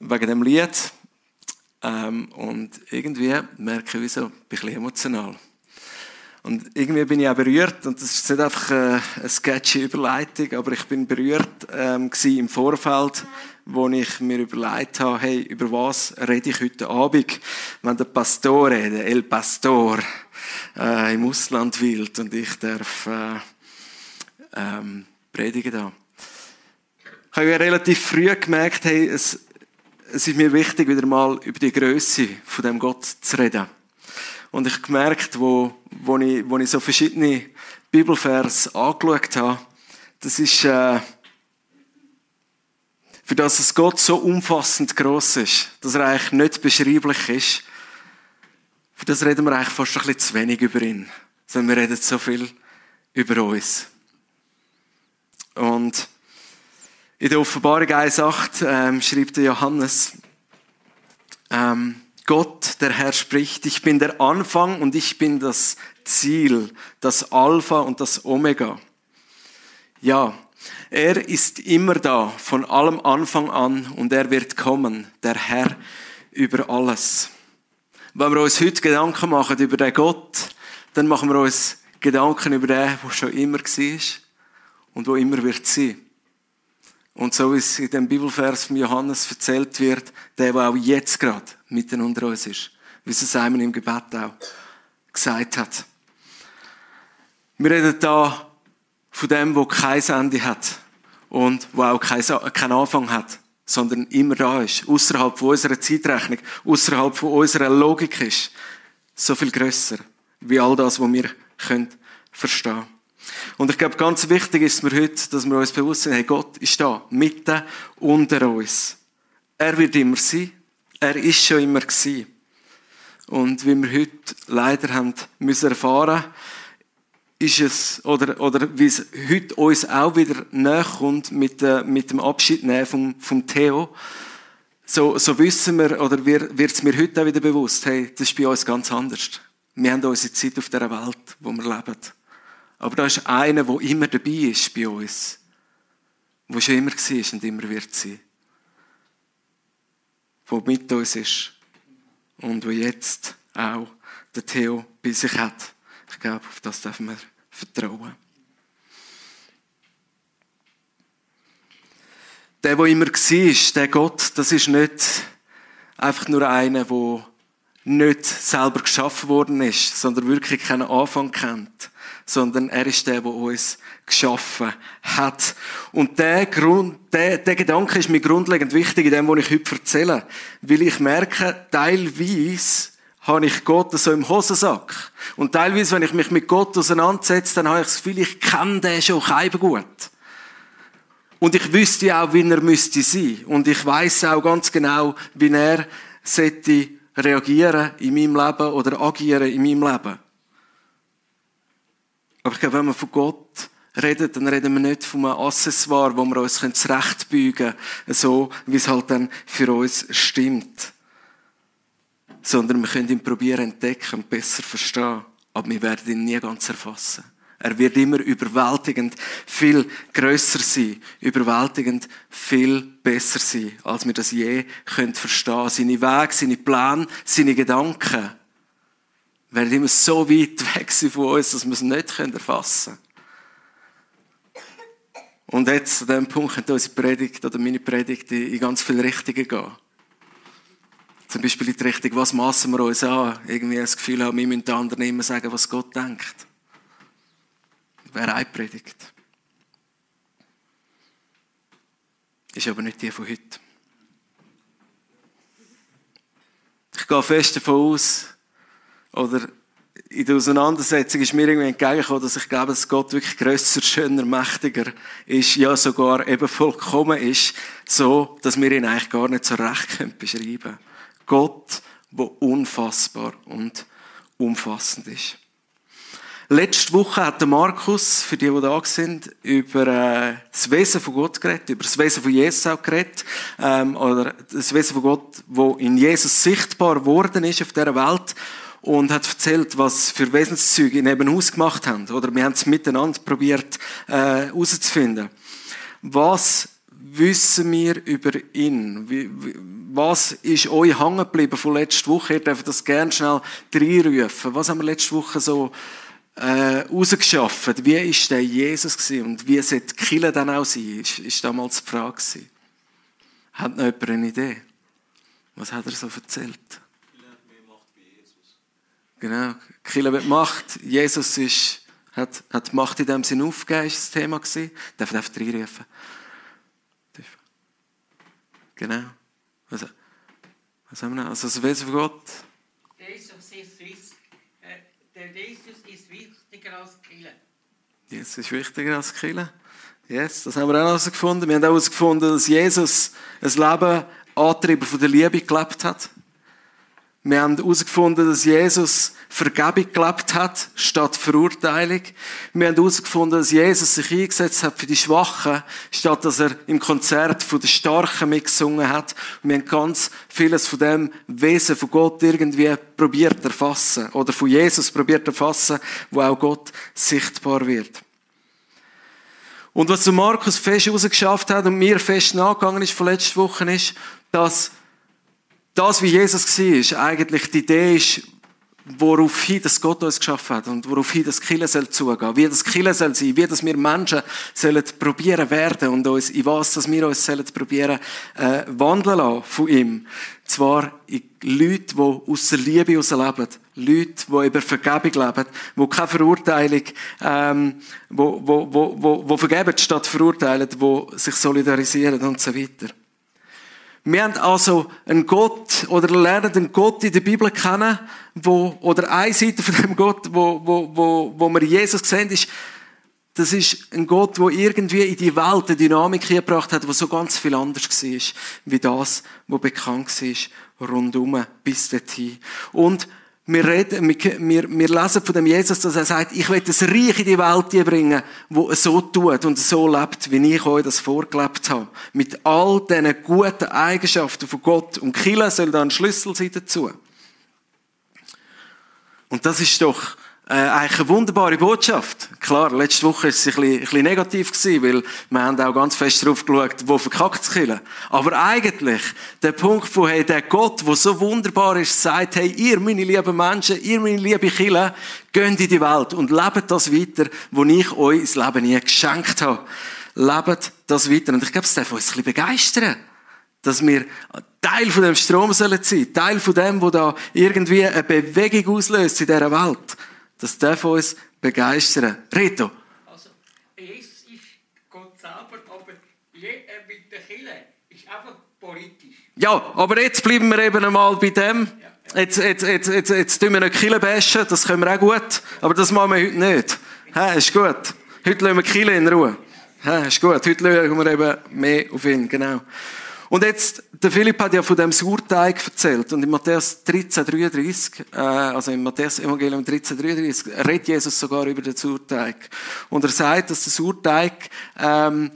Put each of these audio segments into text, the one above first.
wegen dem Lied. Ähm, und irgendwie merke ich, wieso, bin ich ein bisschen emotional. Und irgendwie bin ich auch berührt, und das ist nicht einfach äh, eine sketchy Überleitung, aber ich bin berührt ähm, im Vorfeld, wo ich mir überlegt habe, hey, über was rede ich heute Abend, wenn der Pastore, der El Pastor, äh, im Ausland will und ich darf äh, ähm, predigen da. Ich habe ja relativ früh gemerkt, hey, es, es ist mir wichtig, wieder mal über die Größe von dem Gott zu reden. Und ich gemerkt, wo, wo, ich, wo ich so verschiedene Bibelvers angeschaut habe, das ist, äh, für das es Gott so umfassend groß ist, dass er eigentlich nicht beschreiblich ist, für das reden wir eigentlich fast ein bisschen zu wenig über ihn. Sondern wir reden so viel über uns. Und in der Offenbarung 1,8 ähm, schreibt der Johannes, ähm, Gott, der Herr spricht, ich bin der Anfang und ich bin das Ziel, das Alpha und das Omega. Ja, er ist immer da, von allem Anfang an und er wird kommen, der Herr über alles. Wenn wir uns heute Gedanken machen über den Gott, dann machen wir uns Gedanken über den, der schon immer war und wo immer wird sein. Und so wie es in dem Bibelvers von Johannes erzählt wird, der, der auch jetzt gerade mitten unter uns ist. Wie es Simon im Gebet auch gesagt hat. Wir reden da von dem, wo kein Ende hat und wo auch keinen Anfang hat, sondern immer da ist, außerhalb von unserer Zeitrechnung, außerhalb von unserer Logik ist, so viel größer wie all das, was wir können verstehen. Und ich glaube, ganz wichtig ist mir heute, dass wir uns bewusst sind, hey, Gott ist da, mitten unter uns. Er wird immer sein. Er ist schon immer gewesen. Und wie wir heute leider haben müssen erfahren, ist es, oder, oder wie es heute uns auch wieder näher kommt mit, äh, mit dem Abschied vom, vom Theo, so, so wissen wir, oder wird es mir heute auch wieder bewusst, hey, das ist bei uns ganz anders. Wir haben unsere Zeit auf der Welt, wo wir leben. Aber da ist einer, der immer dabei ist bei uns. Der schon immer war und immer wird sein. Der mit uns ist. Und der jetzt auch den Theo bei sich hat. Ich glaube, auf das dürfen wir vertrauen. Der, der immer war, der Gott, das ist nicht einfach nur einer, der nicht selber geschaffen worden ist, sondern wirklich keinen Anfang kennt sondern er ist der, der uns geschaffen hat. Und der, Grund, der, der Gedanke ist mir grundlegend wichtig in dem, was ich heute erzähle. Weil ich merke, teilweise habe ich Gott so im Hosensack. Und teilweise, wenn ich mich mit Gott auseinandersetze, dann habe ich das Gefühl, ich kenne den schon gut. Und ich wüsste auch, wie er müsste sein. Und ich weiß auch ganz genau, wie er sollte reagieren in meinem Leben oder agieren in meinem Leben. Aber ich glaube, wenn wir von Gott reden, dann reden wir nicht von einem Accessoire, wo wir uns zurechtbeugen können, so wie es halt dann für uns stimmt. Sondern wir können ihn probieren entdecken und besser verstehen. Aber wir werden ihn nie ganz erfassen. Er wird immer überwältigend viel größer sein, überwältigend viel besser sein, als wir das je können verstehen. Seine Wege, seine Pläne, seine Gedanken werden immer so weit weg von uns, dass wir es nicht erfassen können. Und jetzt, an diesem Punkt, könnte unsere Predigt oder meine Predigt in ganz viele Richtungen gehen. Zum Beispiel in die Richtung, was massen wir uns an? Irgendwie das Gefühl haben, wir müssen den anderen immer sagen, was Gott denkt. Das wäre eine Predigt. Ist aber nicht die von heute. Ich gehe fest davon aus, oder in der Auseinandersetzung ist mir irgendwie entgegengekommen, dass ich glaube, dass Gott wirklich grösser, schöner, mächtiger ist, ja sogar eben vollkommen ist, so, dass wir ihn eigentlich gar nicht so recht können beschreiben Gott, der unfassbar und umfassend ist. Letzte Woche hat der Markus, für die, die da sind, über äh, das Wesen von Gott geredet, über das Wesen von Jesus auch geredet, ähm, oder das Wesen von Gott, wo in Jesus sichtbar geworden ist auf dieser Welt und hat erzählt, was für Wesenszüge ihn eben ausgemacht haben. Oder wir haben es miteinander probiert äh, herauszufinden. Was wissen wir über ihn? Wie, wie, was ist euch hängen geblieben von letzter Woche? Ihr dürft das gerne schnell reinrufen. Was haben wir letzte Woche so äh, rausgeschafft? Wie ist der Jesus gewesen? und wie sollte Kille dann auch sein? Ist, ist damals die Frage gewesen. Hat noch jemand eine Idee? Was hat er so erzählt? Genau, Kille mit Macht. Jesus ist, hat, hat Macht in dem Sinn aufgegeben, ist das Thema gewesen. Darf einfach reinrufen. Genau. Was, was haben wir noch? Also das Wesen von Gott. Jesus ist, äh, der Jesus ist wichtiger als Kille. Jesus ist wichtiger als Kille. Yes, das haben wir auch herausgefunden. Wir haben auch herausgefunden, dass Jesus ein Leben angetrieben von der Liebe gelebt hat. Wir haben herausgefunden, dass Jesus Vergebung gelebt hat, statt Verurteilung. Wir haben herausgefunden, dass Jesus sich eingesetzt hat für die Schwachen, statt dass er im Konzert von den Starken mitgesungen hat. Und wir haben ganz vieles von dem Wesen von Gott irgendwie probiert erfassen. Oder von Jesus probiert erfassen, wo auch Gott sichtbar wird. Und was zu Markus fest rausgeschafft hat und mir fest nachgegangen ist von letzter Woche ist, dass das, wie Jesus war, eigentlich die Idee ist, worauf hin das Gott uns geschaffen hat und worauf hin das Kille soll zugehen, wie das Kille soll sein, wie das wir Menschen sollen probieren werden und uns, in was, dass wir uns sollen probieren, äh, wandeln lassen von ihm. Zwar in Leute, die aus der Liebe heraus leben. Leute, die über Vergebung leben, die keine Verurteilung, ähm, wo, wo, wo, wo, wo vergeben statt verurteilen, die sich solidarisieren und so weiter. Wir haben also einen Gott oder lernen einen Gott in der Bibel kennen, wo, oder eine Seite von dem Gott, wo, wo, wo, wo wir Jesus sehen, ist, das ist ein Gott, der irgendwie in die Welt eine Dynamik gebracht hat, die so ganz viel anders war, wie das, was bekannt war, rundum bis dorthin. Und wir, reden, wir, wir lesen von dem Jesus, dass er sagt, ich will das Reich in die Welt bringen, wo es so tut und so lebt, wie ich euch das vorgelebt habe. Mit all diesen guten Eigenschaften von Gott. Und Kille soll da ein Schlüssel sein dazu. Und das ist doch äh, eigentlich eine wunderbare Botschaft. Klar, letzte Woche war es ein bisschen, ein bisschen negativ gewesen, weil wir haben auch ganz fest darauf geschaut, wo verkackt es killen. Aber eigentlich, der Punkt von, hey, der Gott, der so wunderbar ist, sagt, hey, ihr, meine lieben Menschen, ihr, meine lieben Kinder, geht in die Welt und lebt das weiter, wo ich euch ins Leben nie geschenkt habe. Lebt das weiter. Und ich glaube, es darf uns ein bisschen begeistern dass wir Teil von dem Strom sollen sein, Teil von dem, wo da irgendwie eine Bewegung auslöst in dieser Welt. Das darf uns begeistern. Reto. Also, Jesus ist Gott selber, aber mit der Kirche ist einfach politisch. Ja, aber jetzt bleiben wir eben einmal bei dem. Jetzt, jetzt, jetzt, jetzt, jetzt tun wir nicht Kille bashen, das können wir auch gut, aber das machen wir heute nicht. Ja, ist gut. Heute lassen wir Kille in Ruhe. Ja, ist gut. Heute schauen wir eben mehr auf ihn, genau. Und jetzt, der Philipp hat ja von dem Surteig erzählt. Und in Matthäus 13, 33, äh, also im Matthäus Evangelium 13, 33, redet Jesus sogar über den Surteig. Und er sagt, dass der Surteig, ähm,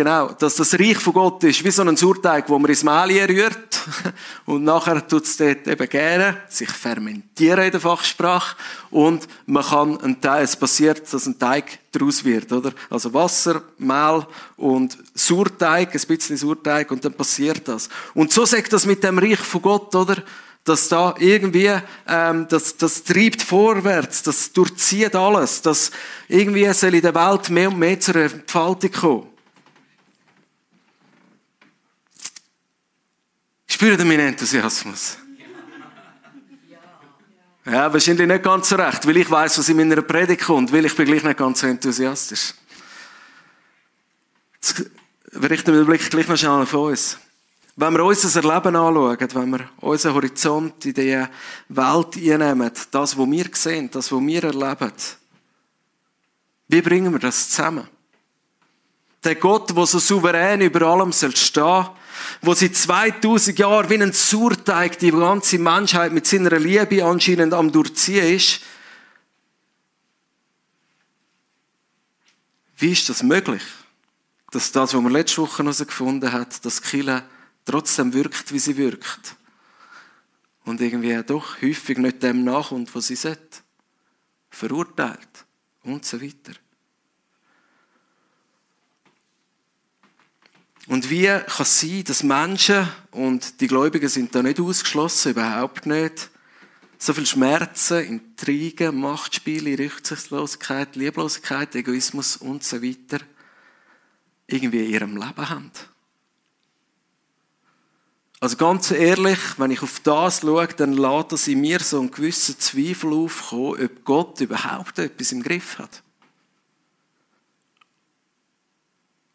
Genau, dass das Reich von Gott ist, wie so ein Surteig, wo man ins Mehl rührt und nachher tut es dort eben gerne, sich fermentieren in der Fachsprache und man kann ein Teil, es passiert, dass ein Teig daraus wird, oder? Also Wasser, Mehl und Surteig, ein bisschen Surteig und dann passiert das. Und so sagt das mit dem Reich von Gott, oder? dass da irgendwie, ähm, das, das treibt vorwärts, das durchzieht alles, dass irgendwie soll in der Welt mehr und mehr zur Entfaltung kommen. Spürt ihr meinen Enthusiasmus? Ja, wahrscheinlich nicht ganz so recht, weil ich weiß, was in meiner Predigt kommt, weil ich bin gleich nicht ganz so enthusiastisch. Jetzt richten wir den Blick gleich noch schnell auf uns. Wenn wir unser Leben anschauen, wenn wir unseren Horizont in die Welt einnehmen, das, was wir sehen, das, was wir erleben, wie bringen wir das zusammen? Der Gott, der so souverän über allem stehen soll, wo seit 2000 Jahren wie ein Surteig die ganze Menschheit mit seiner Liebe anscheinend am durchziehen ist. Wie ist das möglich? Dass das, was man letzte Woche herausgefunden hat, dass Kille trotzdem wirkt, wie sie wirkt. Und irgendwie doch häufig nicht dem nachkommt, was sie sollte. Verurteilt und so weiter. Und wie kann es sein, dass Menschen, und die Gläubigen sind da nicht ausgeschlossen, überhaupt nicht, so viel Schmerzen, Intrigen, Machtspiele, Rücksichtslosigkeit, Lieblosigkeit, Egoismus und so weiter irgendwie in ihrem Leben haben? Also ganz ehrlich, wenn ich auf das schaue, dann lässt das in mir so einen gewissen Zweifel aufkommen, ob Gott überhaupt etwas im Griff hat.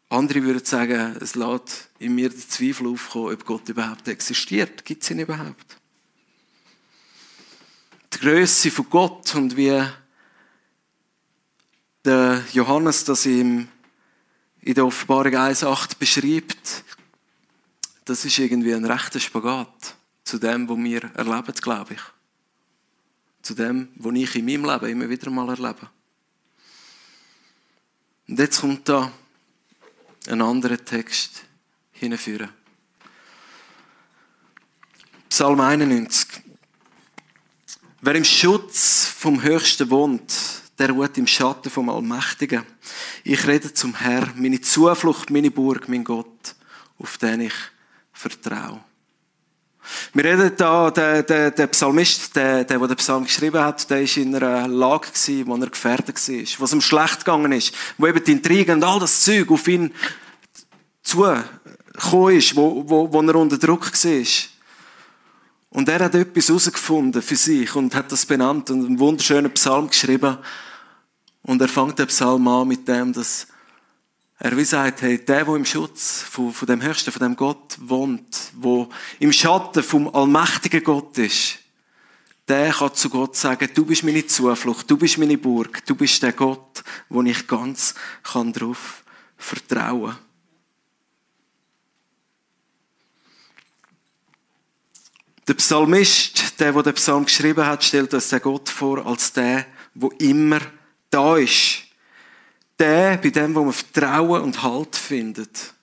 Andere würden sagen, es lässt in mir den Zweifel aufkommen, ob Gott überhaupt existiert. Gibt es ihn überhaupt? Die Größe von Gott und wie der Johannes das im, in der Offenbarung 1,8 beschreibt, das ist irgendwie ein rechter Spagat zu dem, was wir erleben, glaube ich. Zu dem, was ich in meinem Leben immer wieder mal erlebe. Und jetzt kommt da einen anderen Text hinführen. Psalm 91. Wer im Schutz vom Höchsten wohnt, der ruht im Schatten vom Allmächtigen. Ich rede zum Herr, meine Zuflucht, meine Burg, mein Gott, auf den ich vertraue. Wir reden da, der, der, der Psalmist, der, der, der den Psalm geschrieben hat, der ist in einer Lage gewesen, wo er gefährdet war, wo es ihm schlecht gegangen ist, wo eben die Intrigen und all das Zeug auf ihn zugekommen ist, wo, wo, wo er unter Druck war. Und er hat etwas herausgefunden für sich und hat das benannt und einen wunderschönen Psalm geschrieben. Und er fängt den Psalm an mit dem, dass er wie sagt, hey, der, der im Schutz von, von dem Höchsten, von dem Gott wohnt, wo im Schatten vom allmächtigen Gott ist, der kann zu Gott sagen, du bist meine Zuflucht, du bist meine Burg, du bist der Gott, wo ich ganz kann drauf vertrauen. Der Psalmist, der, der den Psalm geschrieben hat, stellt uns den Gott vor als der, wo immer da ist der, bei dem, wo man Vertrauen und Halt findet.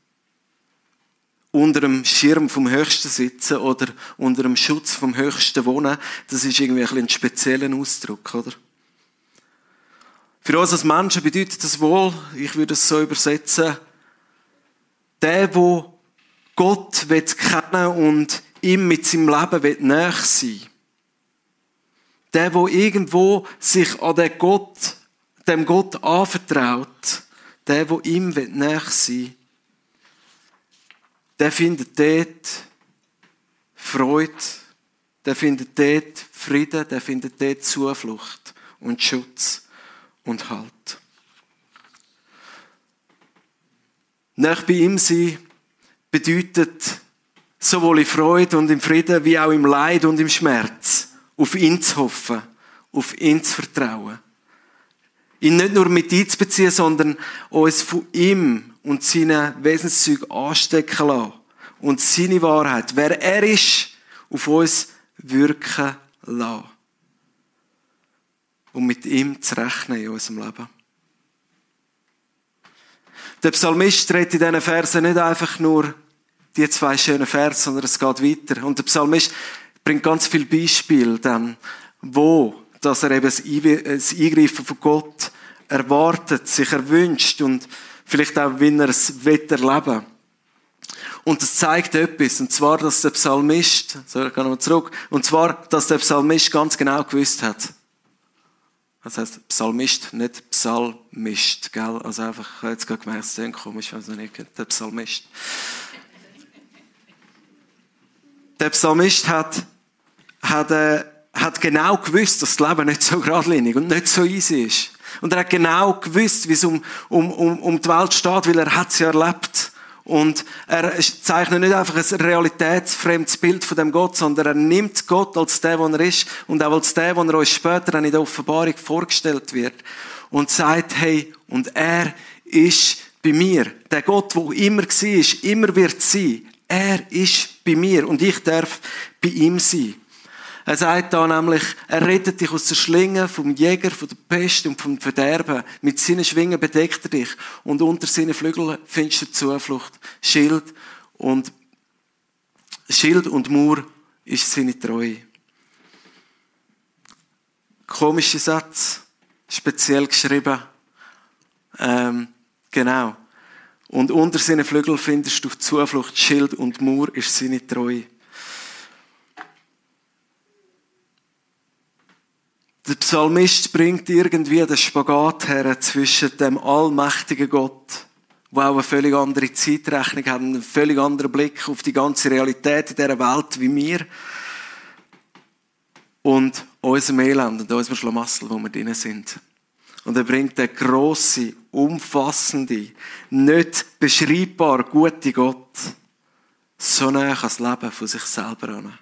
Unter dem Schirm vom Höchsten sitzen oder unter dem Schutz vom Höchsten wohnen, das ist irgendwie ein, ein spezieller Ausdruck, oder? Für uns als Menschen bedeutet das wohl, ich würde es so übersetzen, der, wo Gott kennen und ihm mit seinem Leben näher sein Der, wo irgendwo sich an den Gott dem Gott anvertraut, der, wo ihm näher sein der findet dort Freude, der findet dort Frieden, der findet dort Zuflucht und Schutz und Halt. Nach bei ihm sein bedeutet sowohl in Freude und im Frieden wie auch im Leid und im Schmerz auf ihn zu hoffen, auf ihn zu vertrauen ihn nicht nur mit einzubeziehen, sondern uns von ihm und seinen Wesenszügen anstecken lassen. Und seine Wahrheit, wer er ist, auf uns wirken lassen. Um mit ihm zu rechnen in unserem Leben. Der Psalmist redet in diesen Versen nicht einfach nur die zwei schönen Verse, sondern es geht weiter. Und der Psalmist bringt ganz viele Beispiele dann, wo dass er eben das Eingreifen von Gott erwartet, sich erwünscht und vielleicht auch, wie er es will erleben Und das zeigt etwas, und zwar, dass der Psalmist, so, ich gehe nochmal zurück, und zwar, dass der Psalmist ganz genau gewusst hat. Das heißt Psalmist, nicht Psalmist, gell? Also einfach, ich habe jetzt gerade gemerkt, es ist komisch, ich weiß nicht, der Psalmist. Der Psalmist hat, hat, äh, hat genau gewusst, dass das Leben nicht so geradlinig und nicht so easy ist. Und er hat genau gewusst, wie es um, um, um, um die Welt steht, weil er hat sie erlebt. Und er zeichnet nicht einfach ein realitätsfremdes Bild von dem Gott, sondern er nimmt Gott als der, der er ist und auch als der, der er uns später in der Offenbarung vorgestellt wird. Und sagt, hey, und er ist bei mir. Der Gott, der immer war, immer wird sein. Er ist bei mir und ich darf bei ihm sein. Er sagt da nämlich, er rettet dich aus der Schlinge vom Jäger, von der Pest und vom Verderben. Mit seinen Schwingen bedeckt er dich. Und unter seinen Flügeln findest du Zuflucht. Schild und, Schild und Mauer ist seine Treue. Komischer Satz. Speziell geschrieben. Ähm, genau. Und unter seinen Flügeln findest du Zuflucht, Schild und Mauer ist seine Treue. Der Psalmist bringt irgendwie den Spagat her zwischen dem allmächtigen Gott, der auch eine völlig andere Zeitrechnung hat, einen völlig anderen Blick auf die ganze Realität in dieser Welt wie wir, und unserem Elend und unserem Schlamassel, wo wir drin sind. Und er bringt den grossen, umfassende, nicht beschreibbar gute Gott so näher ans Leben von sich selber an.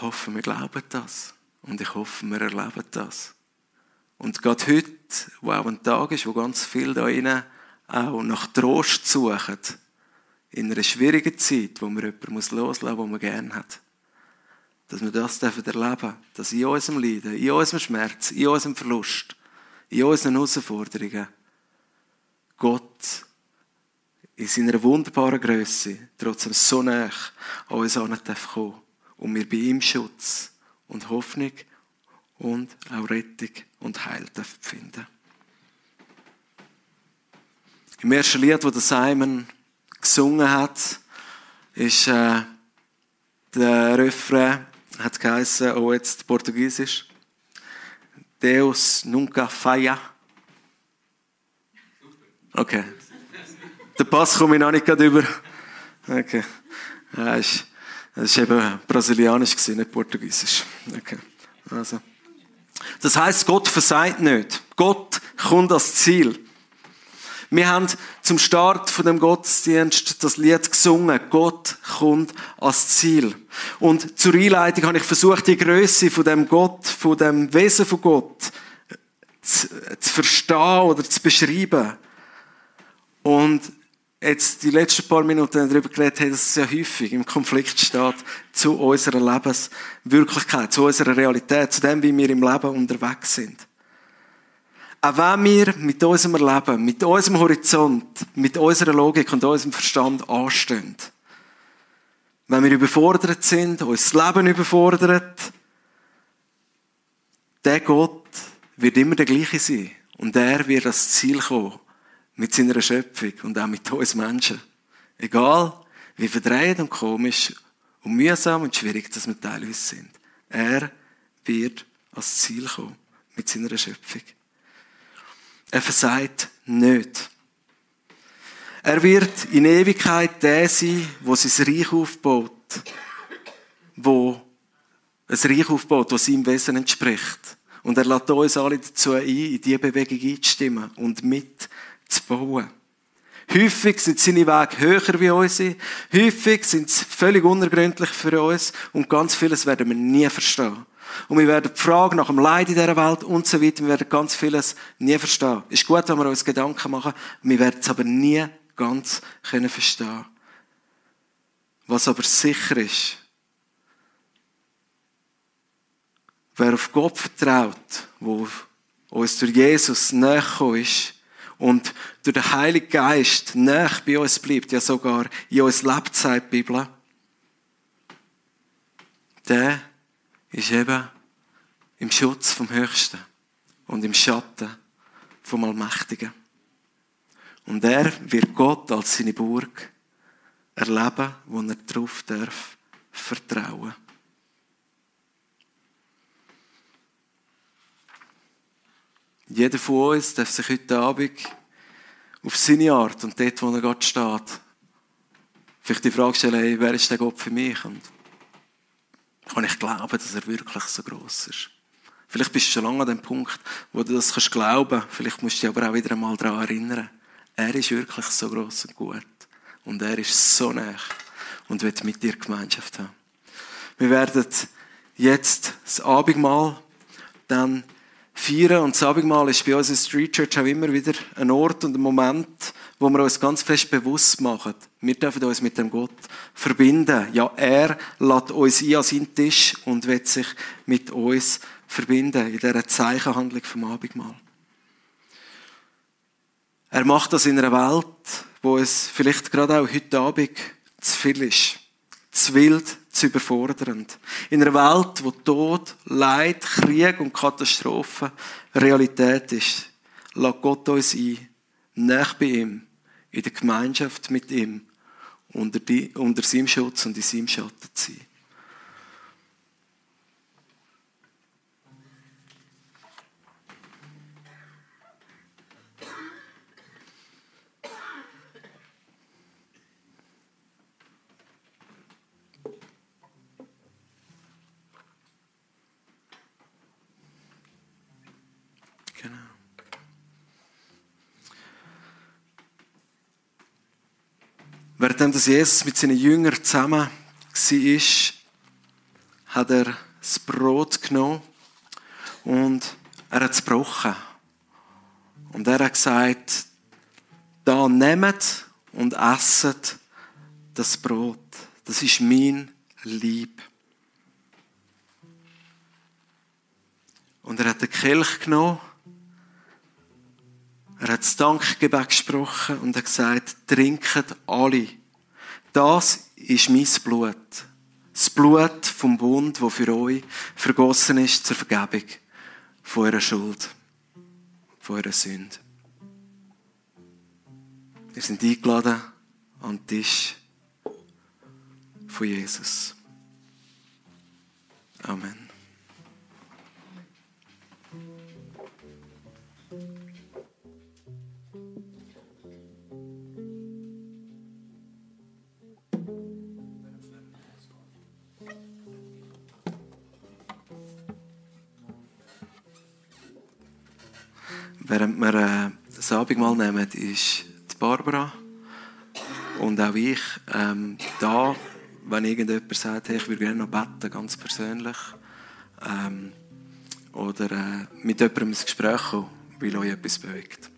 Ich hoffe, wir glauben das. Und ich hoffe, wir erleben das. Und gerade heute, wo auch ein Tag ist, wo ganz viele da drinnen auch nach Trost suchen, in einer schwierigen Zeit, wo man jemanden loslassen muss, den man gerne hat, dass wir das erleben dürfen, dass in unserem Leiden, in unserem Schmerz, in unserem Verlust, in unseren Herausforderungen Gott in seiner wunderbaren Größe trotzdem so nah an uns kommen darf und wir bei ihm Schutz und Hoffnung und auch Rettung und Heil finden. Im ersten Lied, das Simon gesungen hat, ist äh, der Refrain, hat geheißen, oh jetzt Portugiesisch, Deus nunca falla. Okay. Der Pass komme ich noch nicht gerade über. Okay. Ja, ist das war eben brasilianisch, nicht portugiesisch. Okay. Also. Das heißt, Gott versagt nicht. Gott kommt als Ziel. Wir haben zum Start von dem Gottesdienst das Lied gesungen. Gott kommt als Ziel. Und zur Einleitung habe ich versucht, die Größe von dem Gott, von dem Wesen von Gott zu, zu verstehen oder zu beschreiben. Und jetzt die letzten paar Minuten darüber geredet haben, dass es ja häufig im Konflikt steht zu unserer Lebenswirklichkeit, zu unserer Realität, zu dem, wie wir im Leben unterwegs sind. Auch wenn wir mit unserem Leben, mit unserem Horizont, mit unserer Logik und unserem Verstand anstehen, wenn wir überfordert sind, unser Leben überfordert, der Gott wird immer der gleiche sein. Und er wird das Ziel kommen mit seiner Schöpfung und auch mit uns Menschen. Egal, wie verdreht und komisch und mühsam und schwierig dass wir teilweise sind. Er wird ans Ziel kommen mit seiner Schöpfung. Er versagt nicht. Er wird in Ewigkeit der sein, wo sein Reich aufbaut, wo ein Reich aufbaut, das seinem Wesen entspricht. Und er lädt uns alle dazu ein, in diese Bewegung einzustimmen und mit zu bauen. Häufig sind seine Wege höher wie unsere. Häufig sind sie völlig unergründlich für uns. Und ganz vieles werden wir nie verstehen. Und wir werden die Frage nach dem Leid in dieser Welt und so weiter, wir werden ganz vieles nie verstehen. Ist gut, wenn wir uns Gedanken machen, wir werden es aber nie ganz können verstehen. Was aber sicher ist, wer auf Gott vertraut, wo uns durch Jesus näher ist, und durch den Heiligen Geist nach bei uns bleibt, ja sogar in uns lebt, sagt die Bibel, der ist eben im Schutz vom Höchsten und im Schatten vom Allmächtigen. Und er wird Gott als seine Burg erleben, wo er darauf darf vertrauen. Jeder von uns darf sich heute Abend auf seine Art und dort, wo er Gott steht, vielleicht die Frage stellen, hey, wer ist der Gott für mich? Und kann ich glauben, dass er wirklich so groß ist? Vielleicht bist du schon lange an dem Punkt, wo du das kannst glauben. Vielleicht musst du dich aber auch wieder einmal daran erinnern. Er ist wirklich so groß und gut. Und er ist so nah und wird mit dir Gemeinschaft haben. Wir werden jetzt das Abendmahl dann feiern. Und das Abendmahl ist bei uns in Street Church auch immer wieder ein Ort und ein Moment, wo wir uns ganz fest bewusst machen. Wir dürfen uns mit dem Gott verbinden. Ja, er lädt uns ein an seinen Tisch und wird sich mit uns verbinden in dieser Zeichenhandlung vom Abendmahl. Er macht das in einer Welt, wo es vielleicht gerade auch heute Abend zu viel ist. Zu wild, zu überfordernd. In einer Welt, wo Tod, Leid, Krieg und Katastrophen Realität ist, lässt Gott uns ein, nach bei ihm, in der Gemeinschaft mit ihm, unter, die, unter seinem Schutz und in seinem Schatten zu sein. Genau. Während das Jesus mit seinen Jüngern zusammen war, hat er das Brot genommen und er hat es gebrochen. Und er hat gesagt, da nehmt und esset das Brot. Das ist mein Lieb. Und er hat den Kelch genommen, er hat das Dankgebet gesprochen und hat gesagt, trinket alle. Das ist mein Blut. Das Blut vom Bund, wo für euch vergossen ist zur Vergebung von eurer Schuld, von eurer Sünde. Wir sind eingeladen an den Tisch von Jesus. Amen. Während wir äh, das Abendmahl nehmen, ist die Barbara und auch ich ähm, da, wenn irgendjemand sagt, hey, ich würde gerne noch beten, ganz persönlich. Ähm, oder äh, mit jemandem ins Gespräch kommen, weil euch etwas bewegt.